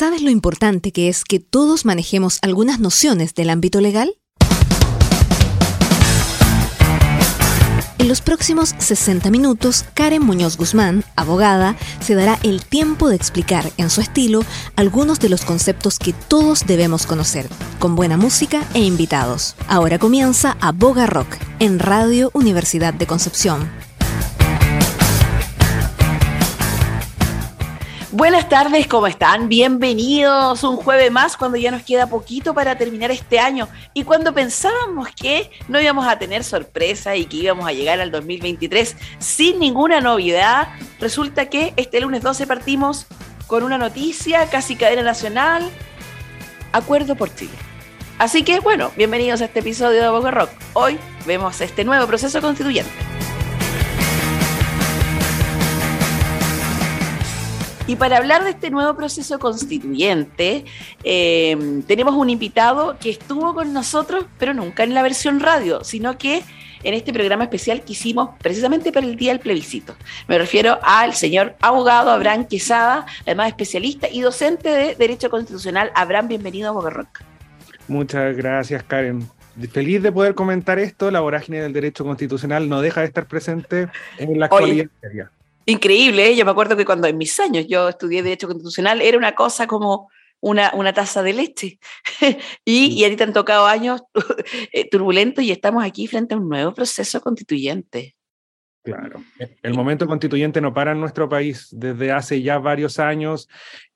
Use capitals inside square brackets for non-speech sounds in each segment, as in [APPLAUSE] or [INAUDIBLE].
¿Sabes lo importante que es que todos manejemos algunas nociones del ámbito legal? En los próximos 60 minutos, Karen Muñoz Guzmán, abogada, se dará el tiempo de explicar en su estilo algunos de los conceptos que todos debemos conocer, con buena música e invitados. Ahora comienza Aboga Rock en Radio Universidad de Concepción. Buenas tardes, ¿cómo están? Bienvenidos un jueves más cuando ya nos queda poquito para terminar este año y cuando pensábamos que no íbamos a tener sorpresa y que íbamos a llegar al 2023 sin ninguna novedad, resulta que este lunes 12 partimos con una noticia casi cadena nacional, acuerdo por Chile. Así que bueno, bienvenidos a este episodio de Boca Rock. Hoy vemos este nuevo proceso constituyente. Y para hablar de este nuevo proceso constituyente, eh, tenemos un invitado que estuvo con nosotros, pero nunca en la versión radio, sino que en este programa especial que hicimos precisamente para el Día del Plebiscito. Me refiero al señor abogado Abraham Quesada, además especialista y docente de Derecho Constitucional. Abraham, bienvenido a Boca Rock. Muchas gracias, Karen. Feliz de poder comentar esto. La vorágine del derecho constitucional no deja de estar presente en la actualidad. Increíble, ¿eh? yo me acuerdo que cuando en mis años yo estudié Derecho Constitucional era una cosa como una, una taza de leche. [LAUGHS] y, y, a ti te han tocado años [LAUGHS] eh, turbulentos y estamos aquí frente a un nuevo proceso constituyente. Claro, el momento constituyente no para en nuestro país desde hace ya varios años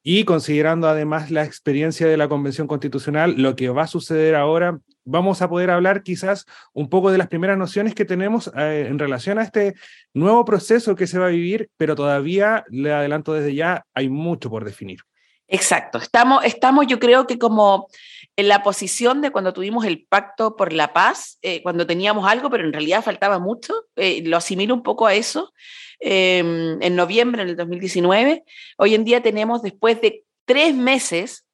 y considerando además la experiencia de la Convención Constitucional, lo que va a suceder ahora vamos a poder hablar quizás un poco de las primeras nociones que tenemos eh, en relación a este nuevo proceso que se va a vivir, pero todavía, le adelanto desde ya, hay mucho por definir. Exacto, estamos, estamos yo creo que como en la posición de cuando tuvimos el pacto por la paz, eh, cuando teníamos algo, pero en realidad faltaba mucho, eh, lo asimilo un poco a eso, em, en noviembre, en el 2019, hoy en día tenemos después de tres meses,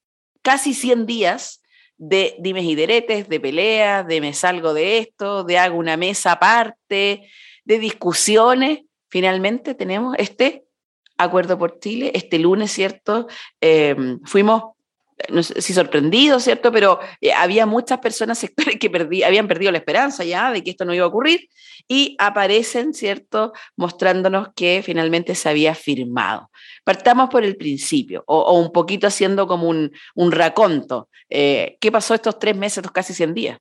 casi 100 días, de dimes y deretes, de peleas, de me salgo de esto, de hago una mesa aparte, de discusiones. Finalmente tenemos este acuerdo por Chile. Este lunes, ¿cierto? Em, fuimos no sé si sorprendido, ¿cierto? Pero eh, había muchas personas, [LAUGHS] que habían perdido la esperanza ya de que esto no iba a ocurrir y aparecen, ¿cierto? Mostrándonos que finalmente se había firmado. Partamos por el principio, o, un poquito haciendo como un, un raconto. Eh, ¿Qué pasó estos tres meses, estos casi 100 días?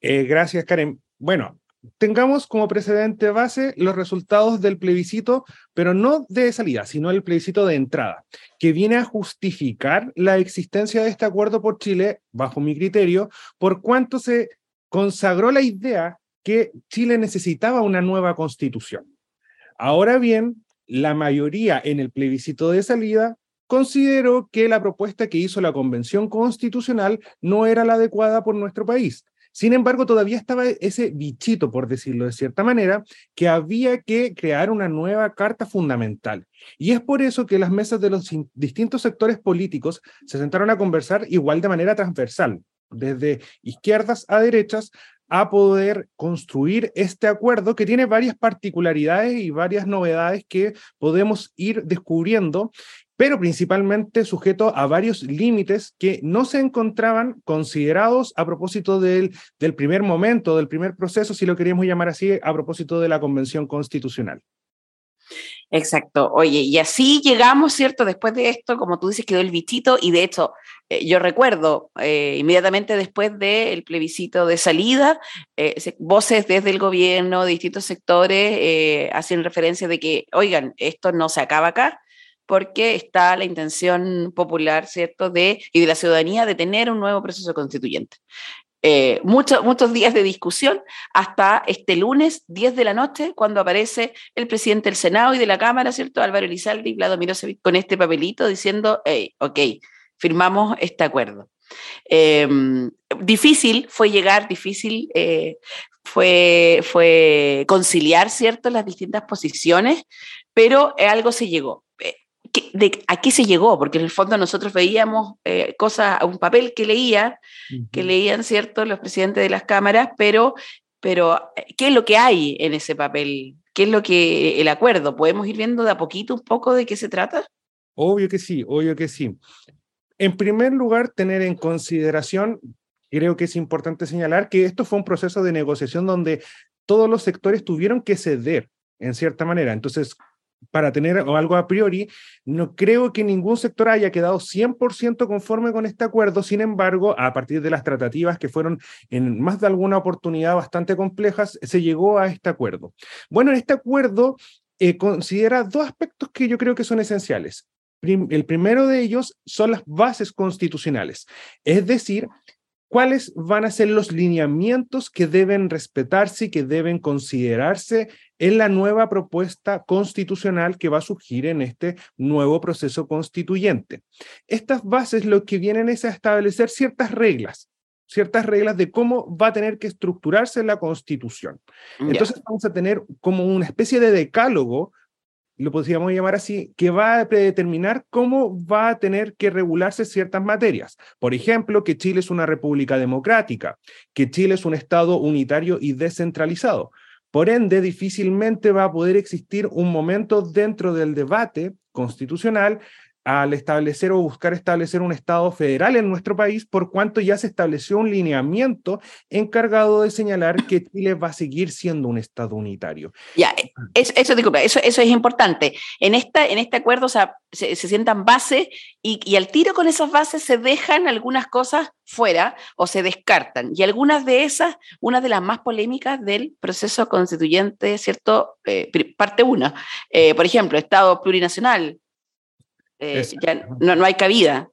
Eh, gracias, Karen. Bueno, tengamos como precedente base los resultados del plebiscito, pero no de salida, sino el plebiscito de entrada, que viene a justificar la existencia de este acuerdo por Chile, bajo mi criterio, por cuanto se consagró la idea que Chile necesitaba una nueva constitución. Ahora bien, la mayoría en el plebiscito de salida consideró que la propuesta que hizo la Convención Constitucional no era la adecuada por nuestro país sin embargo, todavía estaba ese bichito, por decirlo de cierta manera, que había que crear una nueva carta fundamental. Y es por eso que las mesas de los distintos sectores políticos se sentaron a conversar igual de manera transversal, desde izquierdas a derechas, a poder construir este acuerdo que tiene varias particularidades y varias novedades que podemos ir descubriendo pero principalmente sujeto a varios límites que no se encontraban considerados a propósito del, del primer momento, del primer proceso, si lo queríamos llamar así, a propósito de la Convención Constitucional. Exacto. Oye, y así llegamos, ¿cierto? Después de esto, como tú dices, quedó el bichito y de hecho, eh, yo recuerdo eh, inmediatamente después del plebiscito de salida, eh, voces desde el gobierno, distintos sectores, hacen referencia de que, oigan, esto no se acaba acá, porque está la intención popular, ¿cierto?, de, y de la ciudadanía de tener un nuevo proceso constituyente. Eh, muchos, días de discusión hasta este lunes, 10 de la noche, cuando aparece el presidente del Senado y de la Cámara, ¿cierto? Álvaro Elizalde y Vlado Mirosevic con este papelito diciendo, hey, ok, firmamos este acuerdo. Em, difícil fue llegar, difícil eh, fue, fue conciliar, ¿cierto?, las distintas posiciones, pero algo se llegó de a qué se llegó, porque en el fondo nosotros veíamos eh, cosas, un papel que leía, que leían, ¿cierto?, los presidentes de las cámaras, pero, pero ¿qué es lo que hay en ese papel? ¿Qué es lo que el acuerdo? ¿Podemos ir viendo de a poquito un poco de qué se trata? Obvio que sí, obvio que sí. En primer lugar, tener en consideración, creo que es importante señalar que esto fue un proceso de negociación donde todos los sectores tuvieron que ceder en cierta manera. Entonces, para tener algo a priori, no creo que ningún sector haya quedado 100% conforme con este acuerdo. Sin embargo, a partir de las tratativas que fueron en más de alguna oportunidad bastante complejas, se llegó a este acuerdo. Bueno, este acuerdo eh, considera dos aspectos que yo creo que son esenciales. el primero de ellos son las bases constitucionales, es decir, cuáles van a ser los lineamientos que deben respetarse y que deben considerarse en la nueva propuesta constitucional que va a surgir en este nuevo proceso constituyente. Estas bases lo que vienen es a establecer ciertas reglas, ciertas reglas de cómo va a tener que estructurarse la constitución. Entonces vamos a tener como una especie de decálogo lo podríamos llamar así, que va a predeterminar cómo va a tener que regularse ciertas materias. Por ejemplo, que Chile es una república democrática, que Chile es un Estado unitario y descentralizado. Por ende, difícilmente va a poder existir un momento dentro del debate constitucional al establecer o buscar establecer un Estado federal en nuestro país, por cuanto ya se estableció un lineamiento encargado de señalar que Chile va a seguir siendo un Estado unitario. Ya, eso, eso, disculpa, eso, eso es importante. En, esta, en este acuerdo o sea, se, sientan bases y, y al tiro con esas bases se dejan algunas cosas fuera o se descartan. Y algunas de esas, una de las más polémicas del proceso constituyente, ¿cierto? Eh, parte una. Eh, por ejemplo, Estado plurinacional, eh, ya no, no, hay cabida.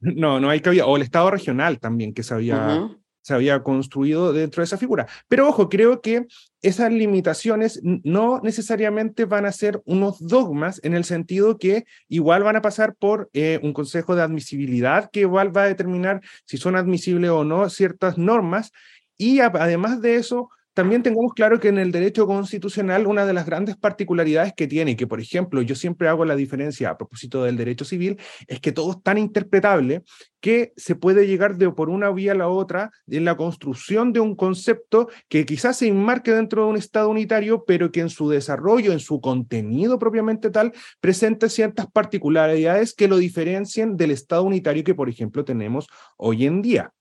No, no, hay cabida. O el Estado regional también que se había, se había construido dentro de esa figura. Pero ojo, creo que esas limitaciones no necesariamente van a ser unos dogmas en el sentido que igual van a pasar por eh, un consejo de admisibilidad que igual va a determinar si son admisibles o no ciertas normas. Y además de eso, también tengamos claro que en el derecho constitucional una de las grandes particularidades que tiene, que por ejemplo yo siempre hago la diferencia a propósito del derecho civil, es que todo es tan interpretable que se puede llegar de por una vía a la otra en la construcción de un concepto que quizás se enmarque dentro de un Estado unitario, pero que en su desarrollo, en su contenido propiamente tal, presente ciertas particularidades que lo diferencien del Estado unitario que, por ejemplo, tenemos hoy en día.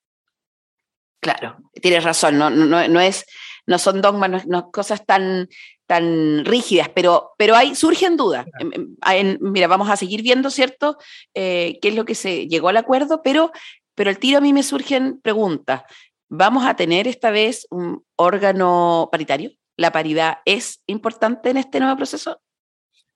Claro, tienes razón, no, no, no es no son dogmas, no, cosas tan, tan rígidas, pero, pero hay, surgen dudas. mira, vamos a seguir viendo, ¿cierto?, eh, qué es lo que se llegó al acuerdo, pero, pero al tiro a mí me surgen preguntas. ¿Vamos a tener esta vez un órgano paritario? ¿La paridad es importante en este nuevo proceso?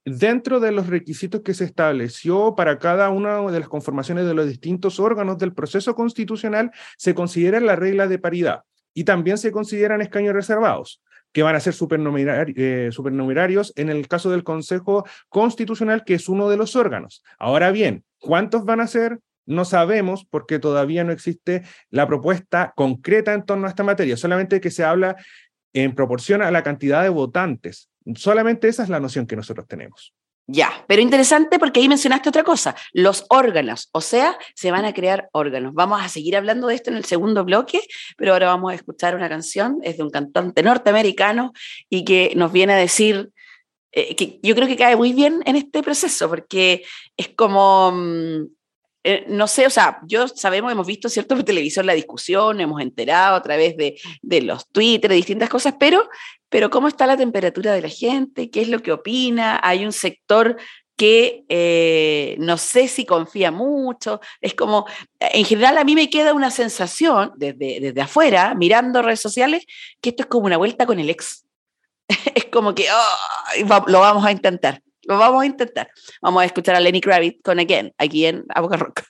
Dentro de los requisitos que se estableció para cada una de las conformaciones de los distintos órganos del proceso constitucional, se considera la regla de paridad y también se consideran escaños reservados que van a ser eh, supernumerarios en el caso del Consejo Constitucional, que es uno de los órganos. Ahora bien, ¿cuántos van a ser? No sabemos porque todavía no existe la propuesta concreta en torno a esta materia, solamente que se habla en proporción a la cantidad de votantes. Solamente esa es la noción que nosotros tenemos. Ya, pero interesante porque ahí mencionaste otra cosa, los órganos, o sea, se van a crear órganos. Vamos a seguir hablando de esto en el segundo bloque, pero ahora vamos a escuchar una canción, es de un cantante norteamericano y que nos viene a decir eh, que yo creo que cae muy bien en este proceso porque es como mm, eh, no sé, o sea, yo sabemos, hemos visto, ¿cierto?, por televisión la discusión, hemos enterado a través de, de los Twitter, de distintas cosas, pero, pero ¿cómo está la temperatura de la gente? ¿Qué es lo que opina? Hay un sector que eh, no sé si confía mucho. Es como, en general a mí me queda una sensación desde, desde afuera, mirando redes sociales, que esto es como una vuelta con el ex. [LAUGHS] es como que lo vamos a intentar. Lo vamos a intentar. Vamos a escuchar a Lenny Kravitz con Again, aquí en Aboca Rock.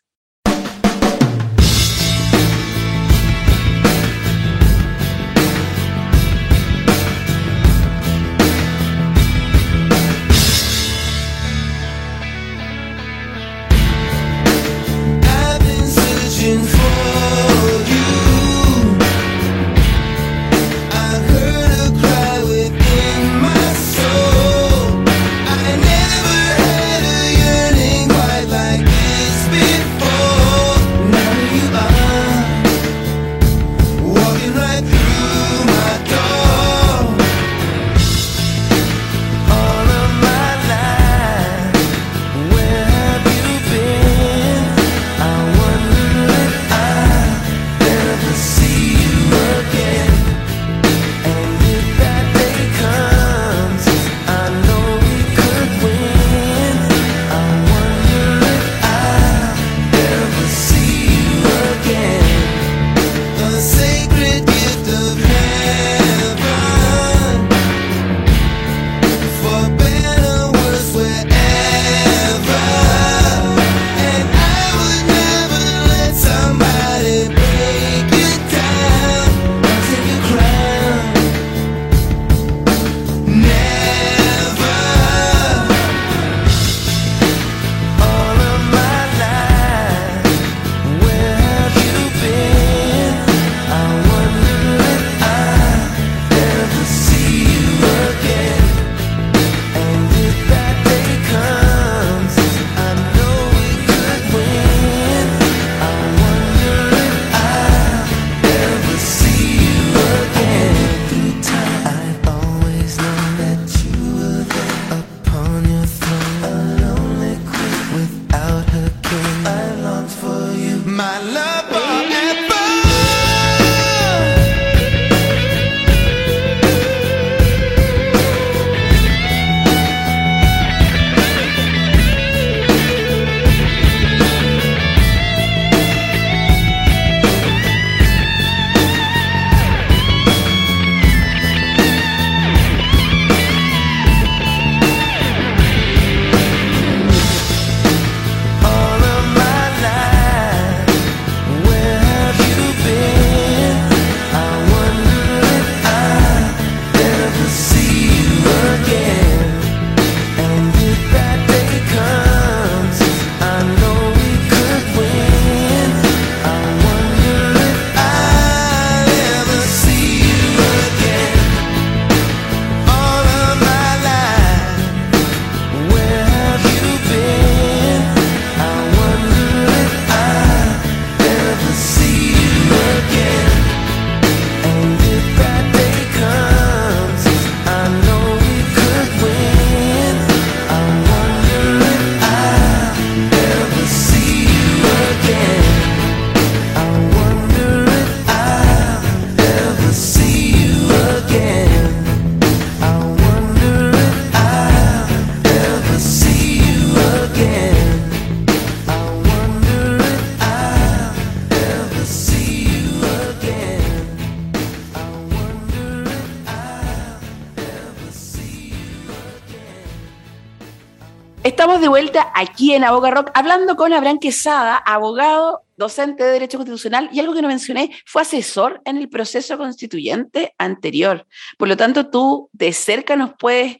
Aquí en Aboga Rock hablando con Abraham Quesada, abogado, docente de Derecho Constitucional y algo que no mencioné, fue asesor en el proceso constituyente anterior. Por lo tanto, tú de cerca nos puedes,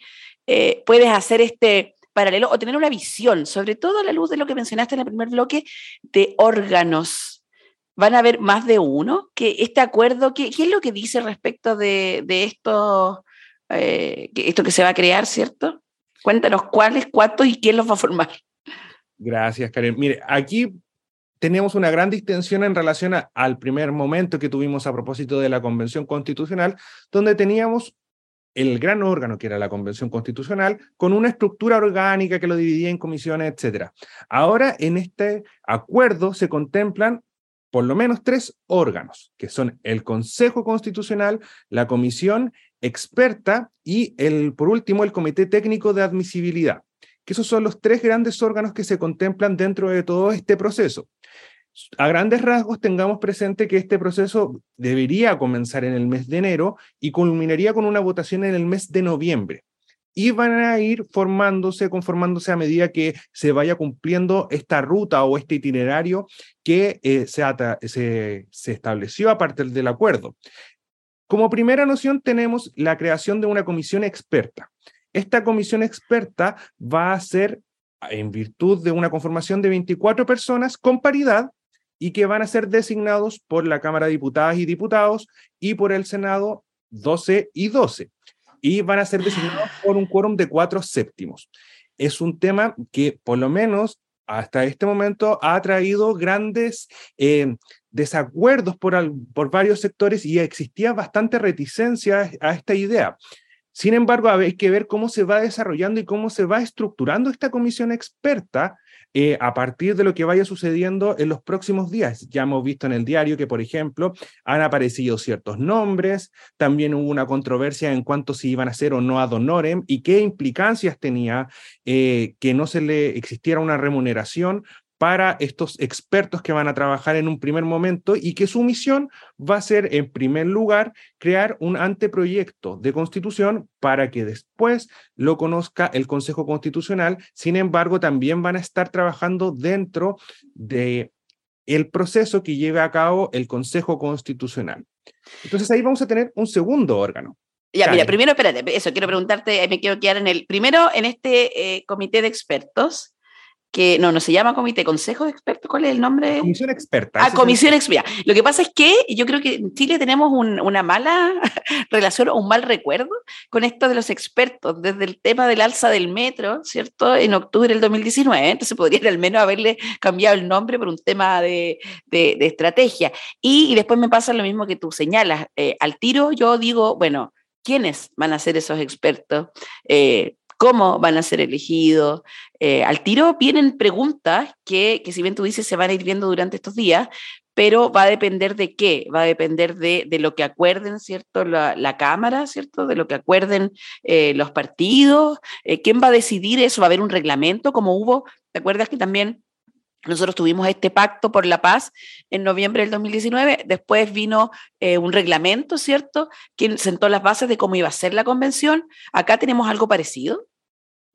eh, puedes hacer este paralelo o tener una visión, sobre todo a la luz de lo que mencionaste en el primer bloque, de órganos. ¿Van a haber más de uno? que este acuerdo, qué, es lo que dice respecto de, esto, eh, esto que se va a crear, cierto? Cuéntanos cuáles, cuántos y quién los va a formar. Gracias, Karen. Mire, aquí tenemos una gran distinción en relación al primer momento que tuvimos a propósito de la Convención Constitucional, donde teníamos el gran órgano que era la Convención Constitucional, con una estructura orgánica que lo dividía en comisiones, etc. Ahora, en este acuerdo se contemplan por lo menos tres órganos, que son el Consejo Constitucional, la Comisión Experta y, el, por último, el Comité Técnico de Admisibilidad, que esos son los tres grandes órganos que se contemplan dentro de todo este proceso. A grandes rasgos, tengamos presente que este proceso debería comenzar en el mes de enero y culminaría con una votación en el mes de noviembre y van a ir formándose, conformándose a medida que se vaya cumpliendo esta ruta o este itinerario que eh, se, estableció a partir del acuerdo. Como primera noción tenemos la creación de una comisión experta. Esta comisión experta va a ser en virtud de una conformación de 24 personas con paridad y que van a ser designados por la Cámara de Diputadas y Diputados y por el Senado 12 y 12 y van a ser designados por un quórum de cuatro séptimos. Es un tema que por lo menos hasta este momento ha traído grandes eh, desacuerdos por, por varios sectores y existía bastante reticencia a esta idea. Sin embargo, hay que ver cómo se va desarrollando y cómo se va estructurando esta comisión experta eh, a partir de lo que vaya sucediendo en los próximos días. Ya hemos visto en el diario que, por ejemplo, han aparecido ciertos nombres, también hubo una controversia en cuanto si iban a ser o no ad honorem y qué implicancias tenía eh, que no se le existiera una remuneración para estos expertos que van a trabajar en un primer momento y que su misión va a ser, en primer lugar, crear un anteproyecto de constitución para que después lo conozca el Consejo Constitucional. Sin embargo, también van a estar trabajando dentro de el proceso que lleve a cabo el Consejo Constitucional. Entonces ahí vamos a tener un segundo órgano. Ya, mira, primero, espérate, eso quiero preguntarte, me quiero quedar en el, primero, en este eh, comité de expertos, que no, no se llama comité, consejo de expertos, ¿cuál es el nombre? Comisión experta. Ah, comisión experta. Lo que pasa es que yo creo que en Chile tenemos una mala [LAUGHS] relación o un mal recuerdo con esto de los expertos, desde el tema del alza del metro, ¿cierto? En octubre del 2019, entonces podrían al menos haberle cambiado el nombre por un tema de, de, estrategia. Y, después me pasa lo mismo que tú señalas. Eh, al tiro yo digo, bueno, ¿quiénes van a ser esos expertos? Eh, cómo van a ser elegidos. Eh, al tiro vienen preguntas que, que, si bien tú dices, se van a ir viendo durante estos días, pero va a depender de qué, va a depender de, de lo que acuerden, ¿cierto? La, la, Cámara, ¿cierto? De lo que acuerden eh, los partidos. Eh, ¿Quién va a decidir eso? ¿Va a haber un reglamento como hubo? ¿Te acuerdas que también nosotros tuvimos este pacto por la paz en noviembre del 2019, después vino un reglamento, ¿cierto?, que sentó las bases de cómo iba a ser la convención. Acá tenemos algo parecido.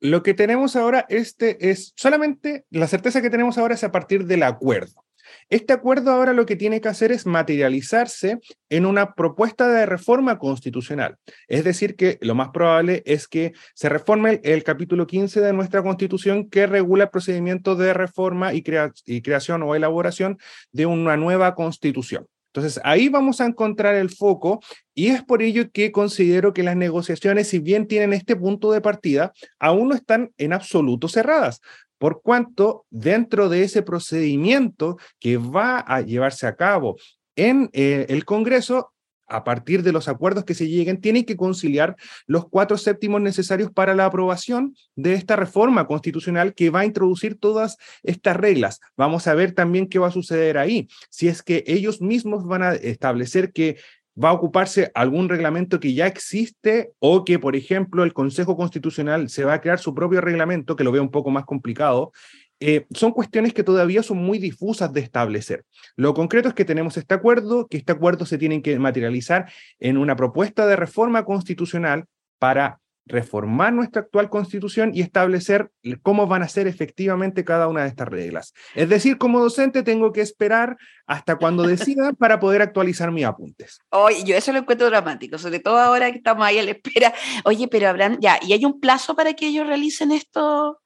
Lo que tenemos ahora este es solamente la certeza que tenemos ahora es a partir del acuerdo. Este acuerdo ahora lo que tiene que hacer es materializarse en una propuesta de reforma constitucional. Es decir, que lo más probable es que se reforme el, capítulo 15 de nuestra constitución que regula el procedimiento de reforma y, y creación o elaboración de una nueva constitución. Entonces, ahí vamos a encontrar el foco y es por ello que considero que las negociaciones, si bien tienen este punto de partida, aún no están en absoluto cerradas, por cuanto dentro de ese procedimiento que va a llevarse a cabo en eh, el Congreso a partir de los acuerdos que se lleguen, tienen que conciliar los cuatro séptimos necesarios para la aprobación de esta reforma constitucional que va a introducir todas estas reglas. Vamos a ver también qué va a suceder ahí, si es que ellos mismos van a establecer que va a ocuparse algún reglamento que ya existe o que, por ejemplo, el Consejo Constitucional se va a crear su propio reglamento, que lo veo un poco más complicado, eh, son cuestiones que todavía son muy difusas de establecer. Lo concreto es que tenemos este acuerdo, que este acuerdo se tiene que materializar en una propuesta de reforma constitucional para reformar nuestra actual constitución y establecer cómo van a ser efectivamente cada una de estas reglas. Es decir, como docente tengo que esperar hasta cuando decida [LAUGHS] para poder actualizar mis apuntes. Oye, yo eso lo encuentro dramático, sobre todo ahora que estamos ahí a la espera. Oye, pero habrán, ya, ¿y hay un plazo para que ellos realicen esto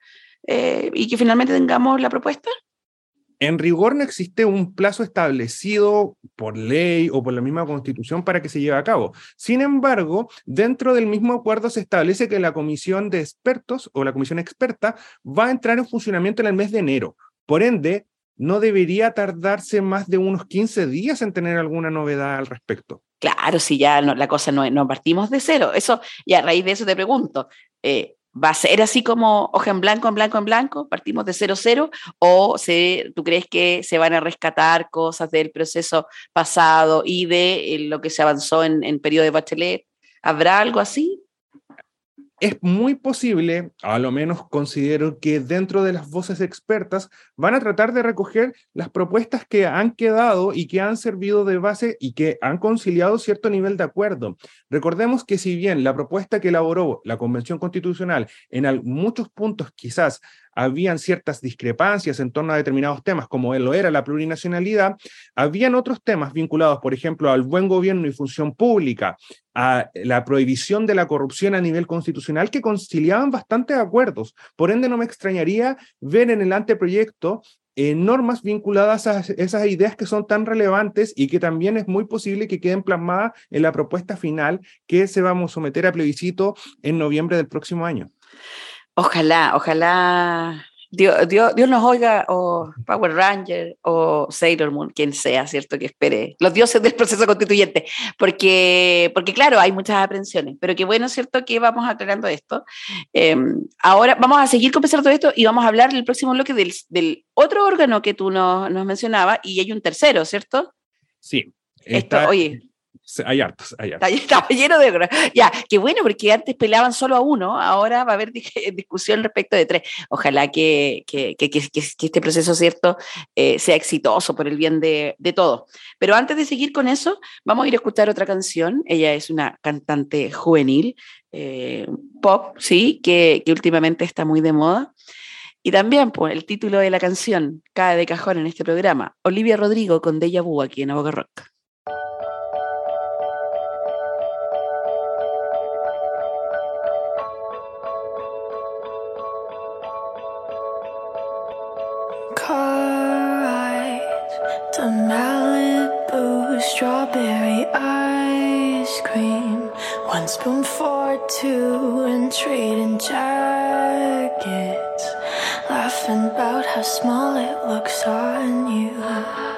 eh, y que finalmente tengamos la propuesta? En rigor no existe un plazo establecido por ley o por la misma constitución para que se lleve a cabo. Sin embargo, dentro del mismo acuerdo se establece que la comisión de expertos o la comisión experta va a entrar en funcionamiento en el mes de enero. Por ende, no debería tardarse más de unos 15 días en tener alguna novedad al respecto. Claro, si ya la cosa no, no partimos de cero. Eso, y a raíz de eso te pregunto, eh, ¿Va a ser así como hoja en blanco, en blanco, en blanco? ¿Partimos de cero, cero? ¿O se, tú crees que se van a rescatar cosas del proceso pasado y de eh, lo que se avanzó en, en periodo de Bachelet? ¿Habrá algo así? Es muy posible, a lo menos considero que dentro de las voces expertas van a tratar de recoger las propuestas que han quedado y que han servido de base y que han conciliado cierto nivel de acuerdo. Recordemos que si bien la propuesta que elaboró la Convención Constitucional en muchos puntos quizás habían ciertas discrepancias en torno a determinados temas, como lo era la plurinacionalidad, habían otros temas vinculados, por ejemplo, al buen gobierno y función pública, a la prohibición de la corrupción a nivel constitucional, que conciliaban bastantes acuerdos. Por ende, no me extrañaría ver en el anteproyecto eh, normas vinculadas a esas ideas que son tan relevantes y que también es muy posible que queden plasmadas en la propuesta final que se vamos a someter a plebiscito en noviembre del próximo año. Ojalá, ojalá Dios, Dios, nos oiga, o Power Ranger, o Sailor Moon, quien sea, ¿cierto? Que espere los dioses del proceso constituyente, porque, porque claro, hay muchas aprensiones, pero qué bueno, ¿cierto? Que vamos aclarando esto. Em, ahora vamos a seguir conversando esto y vamos a hablar en el próximo bloque del, del otro órgano que tú nos, nos mencionabas, y hay un tercero, ¿cierto? Sí. Esto, oye, hay hartos, hay hartos. Está, [LAUGHS] lleno de... Ya, qué bueno, porque antes peleaban solo a uno, ahora va a haber [LAUGHS] discusión respecto de tres. Ojalá que, que, que, que este proceso, ¿cierto?, eh, sea exitoso por el bien de, de todos. Pero antes de seguir con eso, vamos a ir a escuchar otra canción. Ella es una cantante juvenil, eh, pop, sí, que, que últimamente está muy de moda. Y también, pues, el título de la canción cae de cajón en este programa. Olivia Rodrigo con Deja Vu aquí en Aboga Rock. Two and trading jackets. Laughing about how small it looks on you.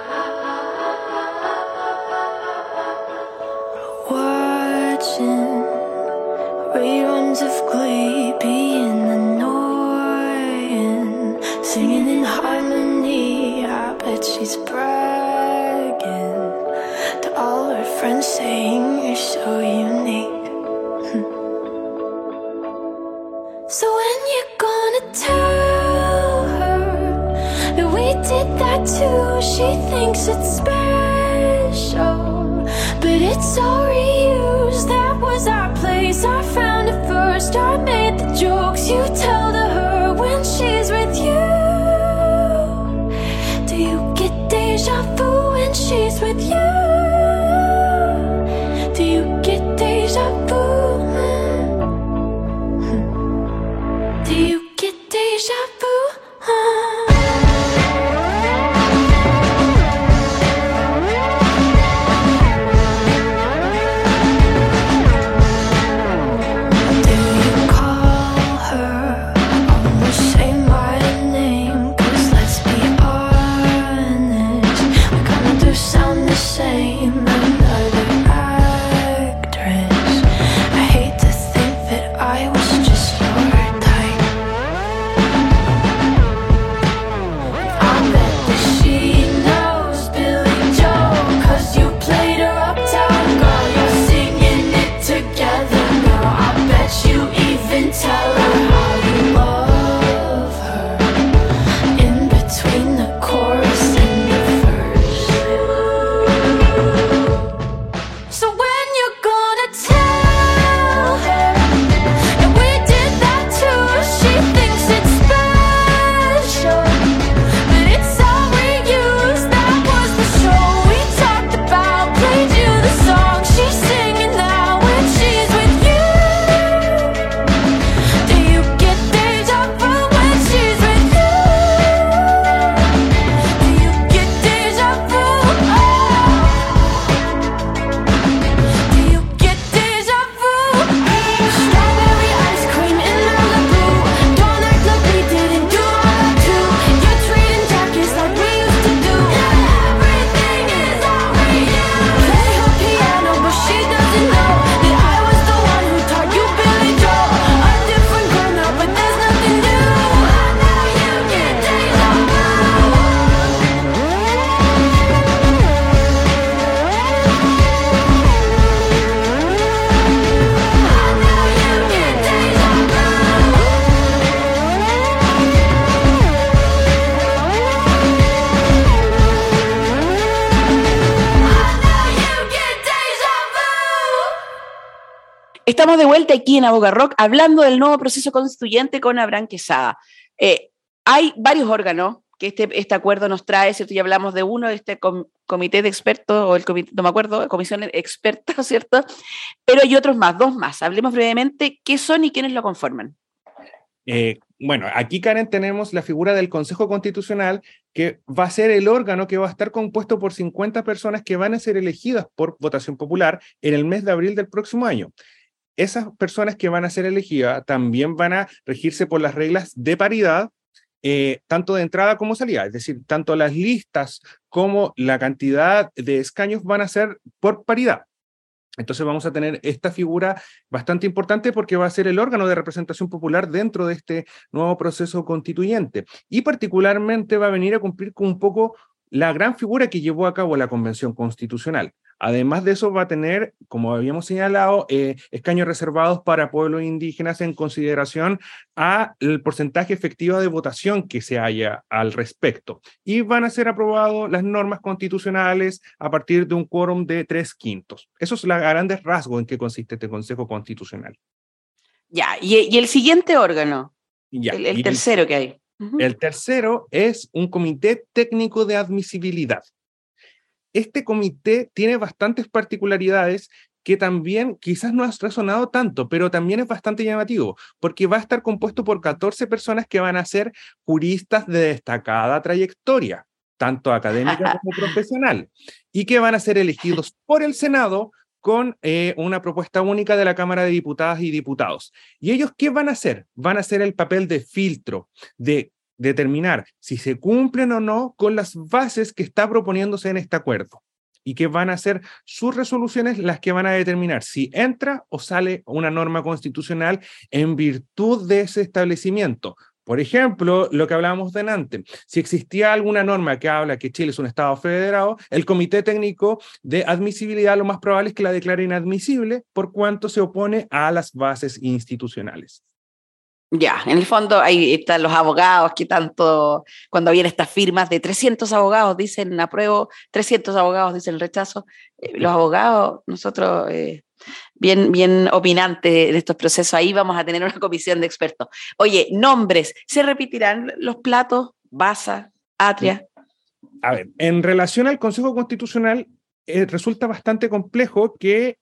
De vuelta aquí en Aboga Rock hablando del nuevo proceso constituyente con Abraham Quesada. Eh, hay varios órganos que este, este acuerdo nos trae, ¿cierto? Ya hablamos de uno, de este comité de expertos, o el comité, no me acuerdo, comisión experta, [LAUGHS] ¿cierto? Pero hay otros más, dos más. Hablemos brevemente qué son y quiénes lo conforman. Eh, bueno, aquí, Karen, tenemos la figura del Consejo Constitucional, que va a ser el órgano que va a estar compuesto por 50 personas que van a ser elegidas por votación popular en el mes de abril del próximo año. Esas personas que van a ser elegidas también van a regirse por las reglas de paridad eh, tanto de entrada como salida, es decir, tanto las listas como la cantidad de escaños van a ser por paridad. Entonces vamos a tener esta figura bastante importante porque va a ser el órgano de representación popular dentro de este nuevo proceso constituyente y particularmente va a venir a cumplir con un poco la gran figura que llevó a cabo la Convención Constitucional. Además de eso, va a tener, como habíamos señalado, eh, escaños reservados para pueblos indígenas en consideración al porcentaje efectivo de votación que se haya al respecto. Y van a ser aprobadas las normas constitucionales a partir de un quórum de tres quintos. Eso es la grandes rasgos en que consiste este Consejo Constitucional. Ya, y, el siguiente órgano, ya, el, tercero que hay. El tercero es un comité técnico de admisibilidad este comité tiene bastantes particularidades que también quizás no ha resonado tanto, pero también es bastante llamativo, porque va a estar compuesto por 14 personas que van a ser juristas de destacada trayectoria, tanto académica [LAUGHS] como profesional, y que van a ser elegidos por el Senado con eh, una propuesta única de la Cámara de Diputadas y Diputados. ¿Y ellos qué van a hacer? Van a hacer el papel de filtro, de determinar si se cumplen o no con las bases que está proponiéndose en este acuerdo y que van a ser sus resoluciones las que van a determinar si entra o sale una norma constitucional en virtud de ese establecimiento. Por ejemplo, lo que hablábamos delante, si existía alguna norma que habla que Chile es un Estado federado, el Comité Técnico de Admisibilidad lo más probable es que la declare inadmisible por cuanto se opone a las bases institucionales. Ya, en el fondo ahí están los abogados que tanto, cuando vienen estas firmas de 300 abogados dicen apruebo, 300 abogados dicen rechazo, eh, los abogados, nosotros eh, bien, bien opinantes en estos procesos, ahí vamos a tener una [LAUGHS] comisión de expertos. Oye, nombres, ¿se repetirán los platos, Baza, Atria? A ver, en relación al Consejo Constitucional, eh, resulta bastante complejo que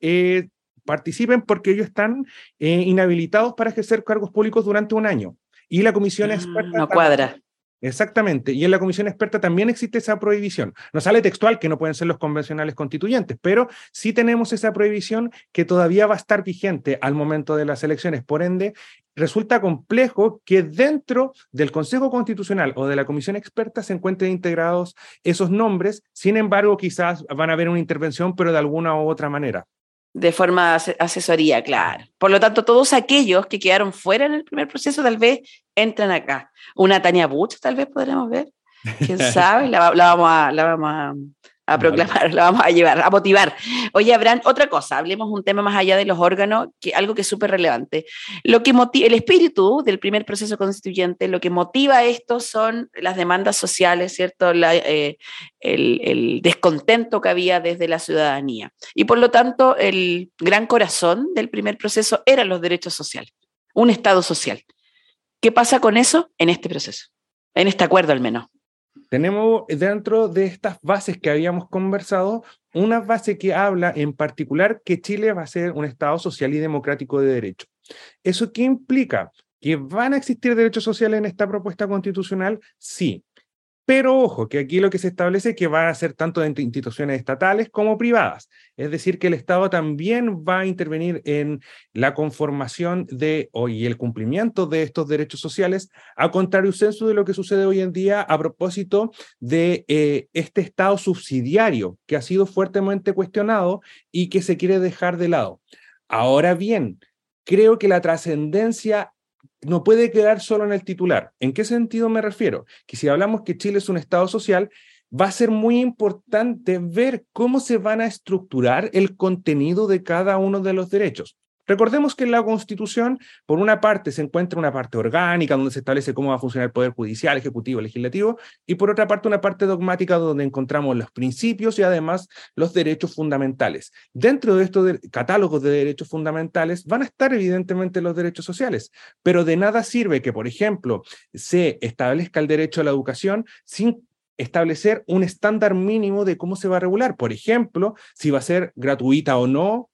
participen porque ellos están eh, inhabilitados para ejercer cargos públicos durante un año. Y la comisión es experta... No cuadra. Exactamente. Y en la comisión experta también existe esa prohibición. No sale textual que no pueden ser los convencionales constituyentes, pero sí tenemos esa prohibición que todavía va a estar vigente al momento de las elecciones. Por ende, resulta complejo que dentro del Consejo Constitucional o de la comisión experta se encuentren integrados esos nombres. Sin embargo, quizás van a haber una intervención, pero de alguna u otra manera. De forma asesoría, claro. Por lo tanto, todos aquellos que quedaron fuera en el primer proceso tal vez entran acá. Una Tania Butch tal vez podremos ver. ¿Quién sabe? [LAUGHS] La, vamos a, la vamos a, proclamar, [LAUGHS] la vamos a llevar, a motivar. Oye, Abraham, otra cosa, hablemos un tema más allá de los órganos, que algo que es súper relevante. Lo que el espíritu del primer proceso constituyente, lo que motiva esto son las demandas sociales, ¿cierto? Eh, el, el, descontento que había desde la ciudadanía. Y por lo tanto, el gran corazón del primer proceso eran los derechos sociales, un Estado social. ¿Qué pasa con eso en este proceso? En este acuerdo al menos. Tenemos dentro de estas bases que habíamos conversado una base que habla en particular que Chile va a ser un Estado social y democrático de derecho. ¿Eso qué implica? ¿Que van a existir derechos sociales en esta propuesta constitucional? Sí, pero ojo, que aquí lo que se establece es que va a ser tanto de instituciones estatales como privadas. Es decir, que el Estado también va a intervenir en la conformación de y el cumplimiento de estos derechos sociales, a contrario censo de lo que sucede hoy en día a propósito de eh, este Estado subsidiario que ha sido fuertemente cuestionado y que se quiere dejar de lado. Ahora bien, creo que la trascendencia no puede quedar solo en el titular. ¿En qué sentido me refiero? Que si hablamos que Chile es un Estado social, va a ser muy importante ver cómo se van a estructurar el contenido de cada uno de los derechos. Recordemos que en la Constitución, por una parte, se encuentra una parte orgánica donde se establece cómo va a funcionar el Poder Judicial, Ejecutivo, Legislativo, y por otra parte, una parte dogmática donde encontramos los principios y además los derechos fundamentales. Dentro de estos catálogos de derechos fundamentales van a estar evidentemente los derechos sociales, pero de nada sirve que, por ejemplo, se establezca el derecho a la educación sin establecer un estándar mínimo de cómo se va a regular. Por ejemplo, si va a ser gratuita o no,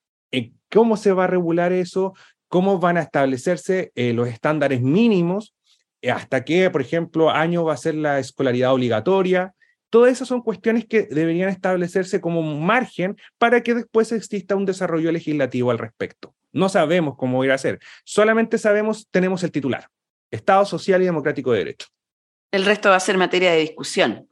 cómo se va a regular eso, cómo van a establecerse eh, los estándares mínimos, eh, hasta qué, por ejemplo, año va a ser la escolaridad obligatoria. Todas esas son cuestiones que deberían establecerse como un margen para que después exista un desarrollo legislativo al respecto. No sabemos cómo ir a ser, solamente sabemos, tenemos el titular, Estado Social y Democrático de Derecho. El resto va a ser materia de discusión.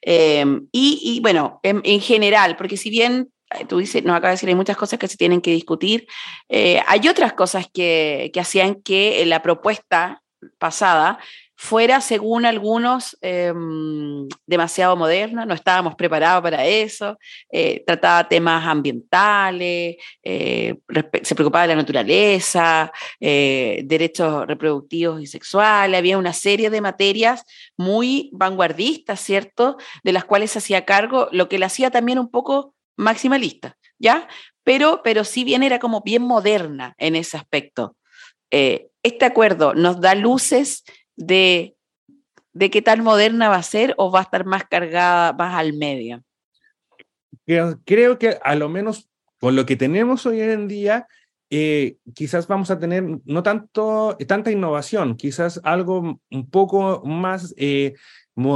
Em, y, bueno, en, general, porque si bien eh, tú dices, nos acaba de decir, hay muchas cosas que se tienen que discutir, eh, hay otras cosas que, que hacían que la propuesta pasada fuera, según algunos, em, demasiado moderna, no estábamos preparados para eso, eh, trataba temas ambientales, eh, se preocupaba de la naturaleza, eh, derechos reproductivos y sexuales, había una serie de materias muy vanguardistas, ¿cierto?, de las cuales se hacía cargo, lo que le hacía también un poco maximalista, ¿ya? Pero, pero sí bien era como bien moderna en ese aspecto. este acuerdo nos da luces de, de qué tan moderna va a ser o va a estar más cargada, más al medio? Creo que a lo menos con lo que tenemos hoy en día, eh, quizás vamos a tener no tanto, tanta innovación, quizás algo un poco más eh,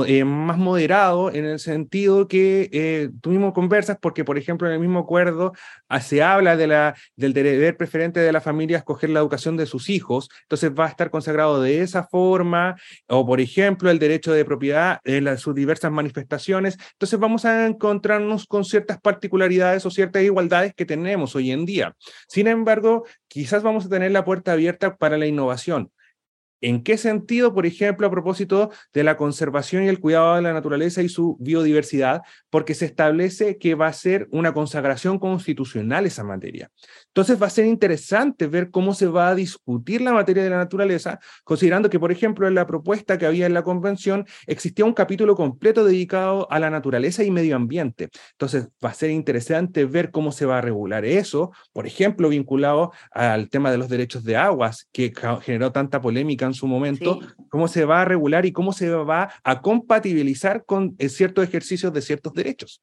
eh, más moderado en el sentido que eh, tuvimos conversas porque, por ejemplo, en el mismo acuerdo ah, se habla de la, del deber preferente de la familia escoger la educación de sus hijos, entonces va a estar consagrado de esa forma, o por ejemplo, el derecho de propiedad en sus diversas manifestaciones, entonces vamos a encontrarnos con ciertas particularidades o ciertas igualdades que tenemos hoy en día. Sin embargo, quizás vamos a tener la puerta abierta para la innovación. ¿En qué sentido, por ejemplo, a propósito de la conservación y el cuidado de la naturaleza y su biodiversidad? Porque se establece que va a ser una consagración constitucional esa materia. Entonces va a ser interesante ver cómo se va a discutir la materia de la naturaleza, considerando que, por ejemplo, en la propuesta que había en la convención existía un capítulo completo dedicado a la naturaleza y medio ambiente. Entonces va a ser interesante ver cómo se va a regular eso, por ejemplo, vinculado al tema de los derechos de aguas, que generó tanta polémica en su momento, cómo se va a regular y cómo se va a compatibilizar con eh, ciertos ejercicios de ciertos derechos.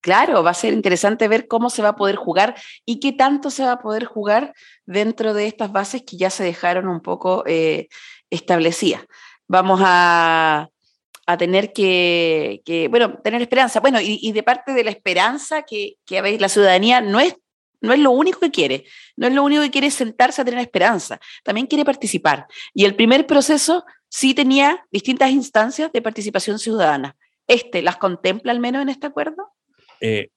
Claro, va a ser interesante ver cómo se va a poder jugar y qué tanto se va a poder jugar dentro de estas bases que ya se dejaron un poco eh, establecidas. Vamos a, a tener que, bueno, tener esperanza. Bueno, y, y, de parte de la esperanza que, que veis, la ciudadanía no es no es lo único que quiere, no es lo único que quiere sentarse a tener esperanza, también quiere participar. Y el primer proceso sí tenía distintas instancias de participación ciudadana. ¿Este las contempla al menos en este acuerdo? Eh,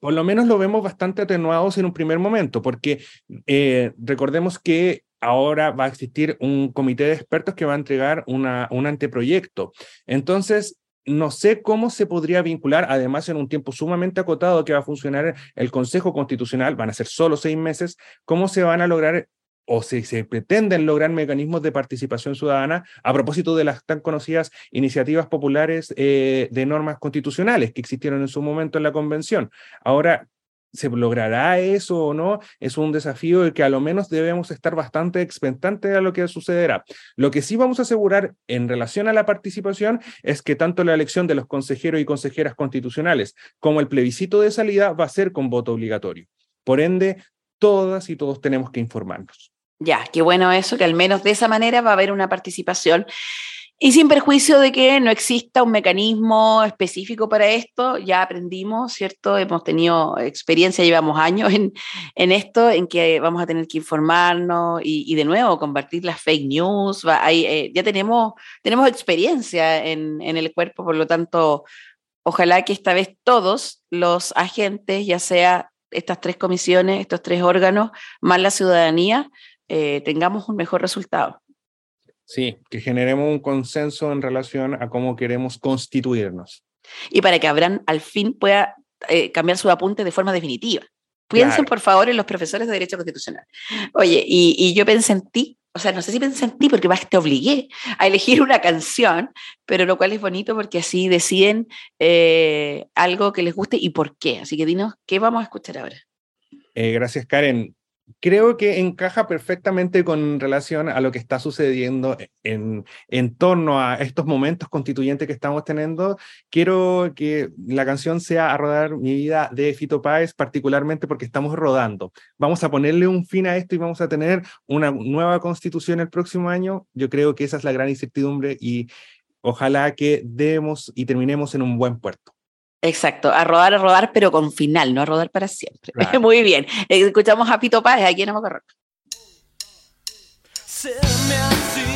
por lo menos lo vemos bastante atenuados en un primer momento, porque eh, recordemos que ahora va a existir un comité de expertos que va a entregar una, un anteproyecto. Entonces, no sé cómo se podría vincular, además en un tiempo sumamente acotado que va a funcionar el Consejo Constitucional, van a ser solo seis meses, cómo se van a lograr o si se pretenden lograr mecanismos de participación ciudadana a propósito de las tan conocidas iniciativas populares eh, de normas constitucionales que existieron en su momento en la convención. Ahora, ¿Se logrará eso o no? Es un desafío del que a lo menos debemos estar bastante expectantes a lo que sucederá. Lo que sí vamos a asegurar en relación a la participación es que tanto la elección de los consejeros y consejeras constitucionales como el plebiscito de salida va a ser con voto obligatorio. Por ende, todas y todos tenemos que informarnos. Ya, qué bueno eso, que al menos de esa manera va a haber una participación. Y sin perjuicio de que no exista un mecanismo específico para esto, ya aprendimos, ¿cierto? Hemos tenido experiencia, llevamos años en, en esto, en que vamos a tener que informarnos y, de nuevo compartir las fake news. Eh, ya tenemos, tenemos experiencia en, en el cuerpo, por lo tanto, ojalá que esta vez todos los agentes, ya sea estas tres comisiones, estos tres órganos, más la ciudadanía, eh, tengamos un mejor resultado. Sí, que generemos un consenso en relación a cómo queremos constituirnos. Y para que Abraham al fin pueda eh, cambiar su apunte de forma definitiva. Piensen, por favor, en los profesores de Derecho Constitucional. Oye, y, y yo pensé en ti, o sea, no sé si pensé en ti porque más te obligué a elegir una canción, pero lo cual es bonito porque así deciden eh, algo que les guste y por qué. Así que dinos, ¿qué vamos a escuchar ahora? Eh, gracias, Karen creo que encaja perfectamente con relación a lo que está sucediendo en, en torno a estos momentos constituyentes que estamos teniendo. Quiero que la canción sea A Rodar mi vida de Fito Páez, particularmente porque estamos rodando. Vamos a ponerle un fin a esto y vamos a tener una nueva constitución el próximo año. Yo creo que esa es la gran incertidumbre y ojalá que demos y terminemos en un buen puerto. Exacto, a rodar, a rodar, pero con final, no a rodar para siempre. [LAUGHS] Muy bien. Escuchamos a Pito Páez aquí en Amocarroca. Se me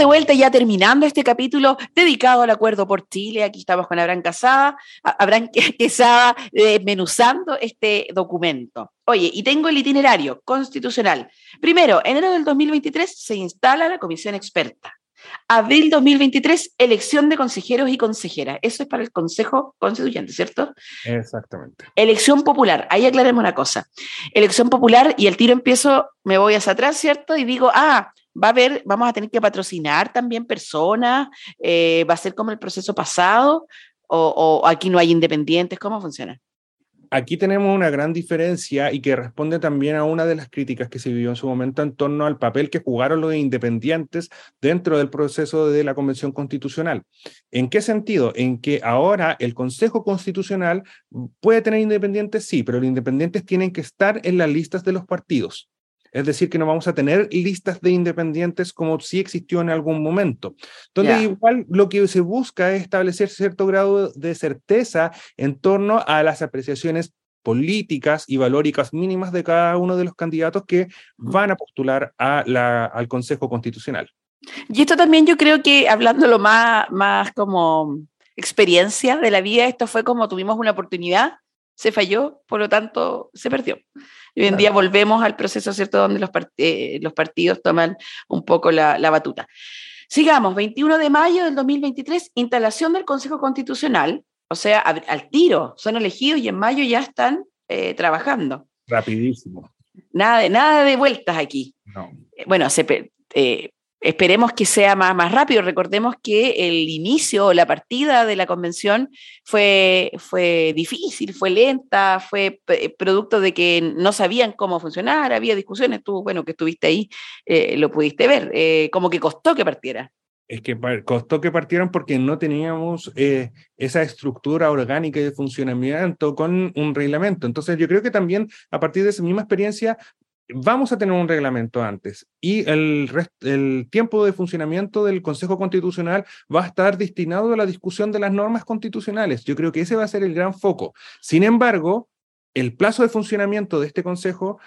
de vuelta ya terminando este capítulo dedicado al acuerdo por Chile. Aquí estamos con Abraham Casada, Abraham [LAUGHS] Quesada desmenuzando este documento. Oye, y tengo el itinerario constitucional. Primero, enero del 2023 se instala la comisión experta. Abril 2023, elección de consejeros y consejeras. Eso es para el Consejo Constituyente, ¿cierto? Exactamente. Elección popular. Ahí aclaremos una cosa. Elección popular y el tiro empiezo, me voy hacia atrás, ¿cierto? Y digo, ah, va a haber, vamos a tener que patrocinar también personas, eh, va a ser como el proceso pasado, o, o aquí no hay independientes, ¿cómo funciona? Aquí tenemos una gran diferencia y que responde también a una de las críticas que se vivió en su momento en torno al papel que jugaron los independientes dentro del proceso de la Convención Constitucional. ¿En qué sentido? En que ahora el Consejo Constitucional puede tener independientes, sí, pero los independientes tienen que estar en las listas de los partidos. Es decir, que no vamos a tener listas de independientes como sí existió en algún momento. Entonces, igual lo que se busca es establecer cierto grado de certeza en torno a las apreciaciones políticas y valóricas mínimas de cada uno de los candidatos que van a postular a la, al Consejo Constitucional. Y esto también yo creo que, hablándolo más, más como experiencia de la vida, esto fue como tuvimos una oportunidad, se falló, por lo tanto, se perdió. Y hoy en día volvemos al proceso, ¿cierto?, donde los, eh, los partidos toman un poco la, la, batuta. Sigamos, 21 de mayo del 2023, instalación del Consejo Constitucional, o sea, al tiro, son elegidos y en mayo ya están eh, trabajando. Rapidísimo. Nada de, nada de vueltas aquí. No. Eh, bueno, se, eh, Esperemos que sea más, más rápido. Recordemos que el inicio o la partida de la convención fue, fue difícil, fue lenta, fue producto de que no sabían cómo funcionar, había discusiones. Tú, bueno, que estuviste ahí, eh, lo pudiste ver. Eh, como que costó que partiera. Es que costó que partieran porque no teníamos eh, esa estructura orgánica de funcionamiento con un reglamento. Entonces, yo creo que también a partir de esa misma experiencia vamos a tener un reglamento antes y el, el, tiempo de funcionamiento del Consejo Constitucional va a estar destinado a la discusión de las normas constitucionales. Yo creo que ese va a ser el gran foco. Sin embargo, el plazo de funcionamiento de este Consejo,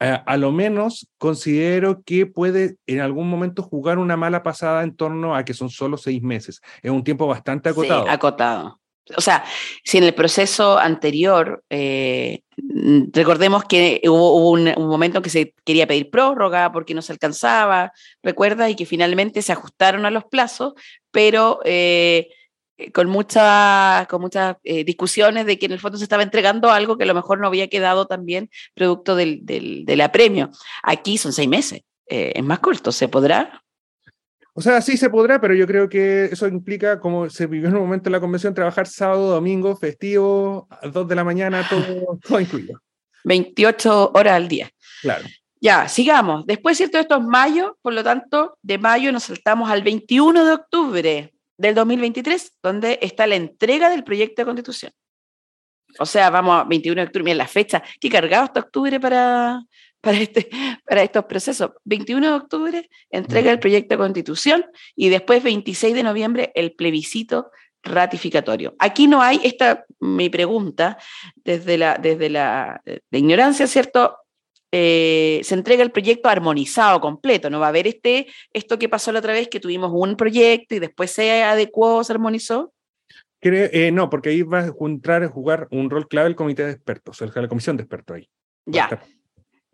eh, a lo menos considero que puede en algún momento jugar una mala pasada en torno a que son solo seis meses. Es un tiempo bastante acotado. Sí, acotado. O sea, si en el proceso anterior, eh, recordemos que hubo, un, momento en que se quería pedir prórroga porque no se alcanzaba, recuerda, y que finalmente se ajustaron a los plazos, pero eh, con, mucha, con muchas eh, discusiones de que en el fondo se estaba entregando algo que a lo mejor no había quedado también producto del, del, del apremio. Aquí son seis meses, es más corto, ¿se podrá? O sea, sí se podrá, pero yo creo que eso implica, como se vivió en un momento en la convención, trabajar sábado, domingo, festivo, a dos de la mañana, todo, todo incluido. 28 horas al día. Claro. Ya, sigamos. Después, ¿cierto? Esto es mayo, por lo tanto, de mayo nos saltamos al 21 de octubre del 2023, donde está la entrega del proyecto de constitución. O sea, vamos a 21 de octubre, miren la fecha, qué cargado está octubre para, para, este, [LAUGHS] para estos procesos. 21 de octubre, entrega el proyecto de constitución y después 26 de noviembre el plebiscito ratificatorio. Aquí no hay, esta mi pregunta, desde la, desde la de ignorancia, ¿cierto? Eh, se entrega el proyecto armonizado, completo, no va a haber este, esto que pasó la otra vez, que tuvimos un proyecto y después se adecuó, se armonizó. Eh, no, porque ahí va a juntar, jugar un rol clave el comité de expertos, la comisión de expertos ahí. Ya.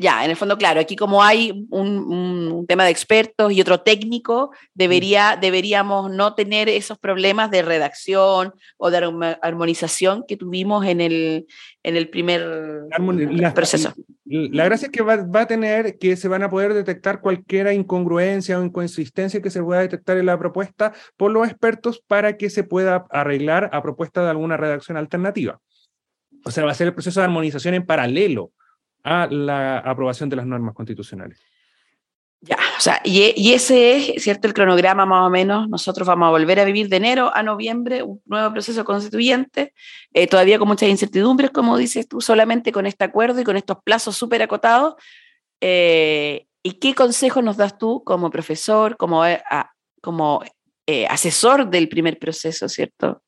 Ya, en el fondo, claro, aquí como hay un, tema de expertos y otro técnico, debería, deberíamos no tener esos problemas de redacción o de armonización que tuvimos en el, en el primer proceso. La gracia es que va, va, a tener que se van a poder detectar cualquier incongruencia o inconsistencia que se pueda detectar en la propuesta por los expertos para que se pueda arreglar a propuesta de alguna redacción alternativa. O sea, va a ser el proceso de armonización en paralelo a la aprobación de las normas constitucionales. Ya, o sea, y, ese es, ¿cierto? El cronograma más o menos. Nosotros vamos a volver a vivir de enero a noviembre un nuevo proceso constituyente, eh, todavía con muchas incertidumbres, como dices tú, solamente con este acuerdo y con estos plazos súper acotados. Eh, ¿Y qué consejo nos das tú como profesor, como, eh, como asesor del primer proceso, ¿cierto?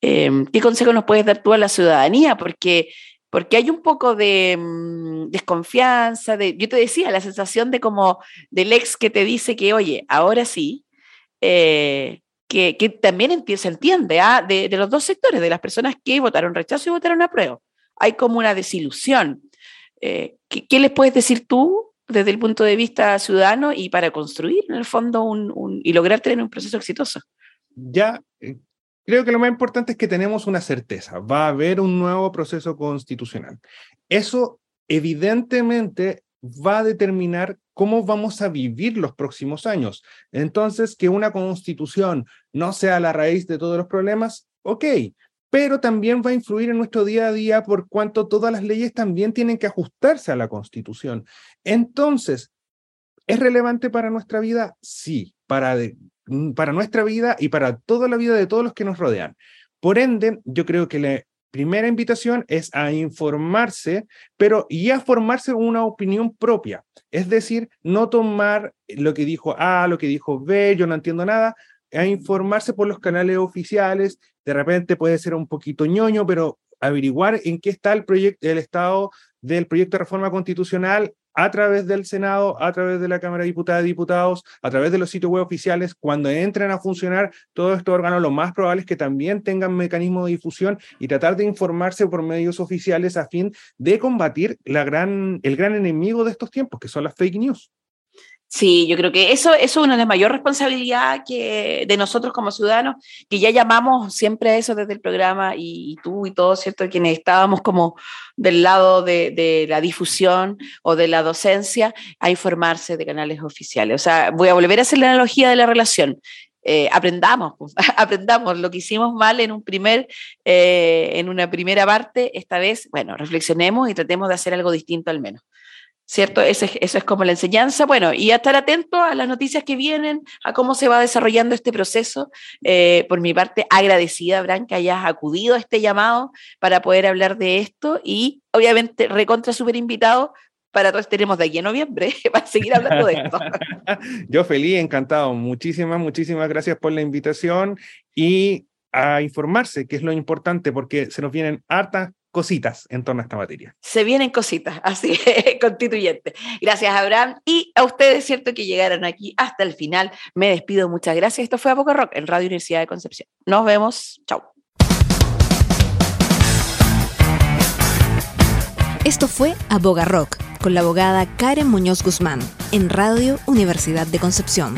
¿Qué consejo nos puedes dar tú a la ciudadanía? Porque porque hay un poco de mm, desconfianza, de, yo te decía, la sensación de como del ex que te dice que, oye, ahora sí, eh, que, también se entiende ¿ah? de, los dos sectores, de las personas que votaron rechazo y votaron apruebo. Hay como una desilusión. Eh, ¿qué, les puedes decir tú desde el punto de vista ciudadano y para construir en el fondo y lograr tener un proceso exitoso? Ya, eh, creo que lo más importante es que tenemos una certeza, va a haber un nuevo proceso constitucional. Eso evidentemente va a determinar cómo vamos a vivir los próximos años. Entonces, que una constitución no sea la raíz de todos los problemas, ok, pero también va a influir en nuestro día a día por cuanto todas las leyes también tienen que ajustarse a la constitución. Entonces, ¿es relevante para nuestra vida? Sí, para, para nuestra vida y para toda la vida de todos los que nos rodean. Por ende, yo creo que le primera invitación es a informarse, pero y a formarse una opinión propia. Es decir, no tomar lo que dijo A, lo que dijo B, yo no entiendo nada, a informarse por los canales oficiales. De repente puede ser un poquito ñoño, pero averiguar en qué está el proyecto, el estado del proyecto de reforma constitucional a través del Senado, a través de la Cámara de Diputadas y Diputados, a través de los sitios web oficiales, cuando entren a funcionar todos estos órganos, lo más probable es que también tengan mecanismos de difusión y tratar de informarse por medios oficiales a fin de combatir la gran, el gran enemigo de estos tiempos, que son las fake news. Sí, yo creo que eso, es una de las mayores responsabilidades que, de nosotros como ciudadanos, que ya llamamos siempre a eso desde el programa y, tú y todos, ¿cierto? Quienes estábamos como del lado de, la difusión o de la docencia, a informarse de canales oficiales. O sea, voy a volver a hacer la analogía de la relación. Eh, aprendamos, pues, [LAUGHS] aprendamos lo que hicimos mal en un primer, eh, en una primera parte, esta vez, bueno, reflexionemos y tratemos de hacer algo distinto al menos. ¿Cierto? Eso es, como la enseñanza. Bueno, y a estar atento a las noticias que vienen, a cómo se va desarrollando este proceso. Eh, por mi parte, agradecida, Bran, que hayas acudido a este llamado para poder hablar de esto y obviamente recontra súper invitado para todos tenemos de aquí a noviembre [LAUGHS] para seguir hablando de esto. [LAUGHS] Yo feliz, encantado. Muchísimas, muchísimas gracias por la invitación y a informarse, que es lo importante, porque se nos vienen hartas cositas en torno a esta materia. Se vienen cositas, [LAUGHS] así constituyente. Gracias, Abraham. Y a ustedes, cierto, que llegaron aquí hasta el final. Me despido, muchas gracias. Esto fue a Boca Rock en Radio Universidad de Concepción. Nos vemos. Chao. Esto fue Aboga Rock con la abogada Karen Muñoz Guzmán en Radio Universidad de Concepción.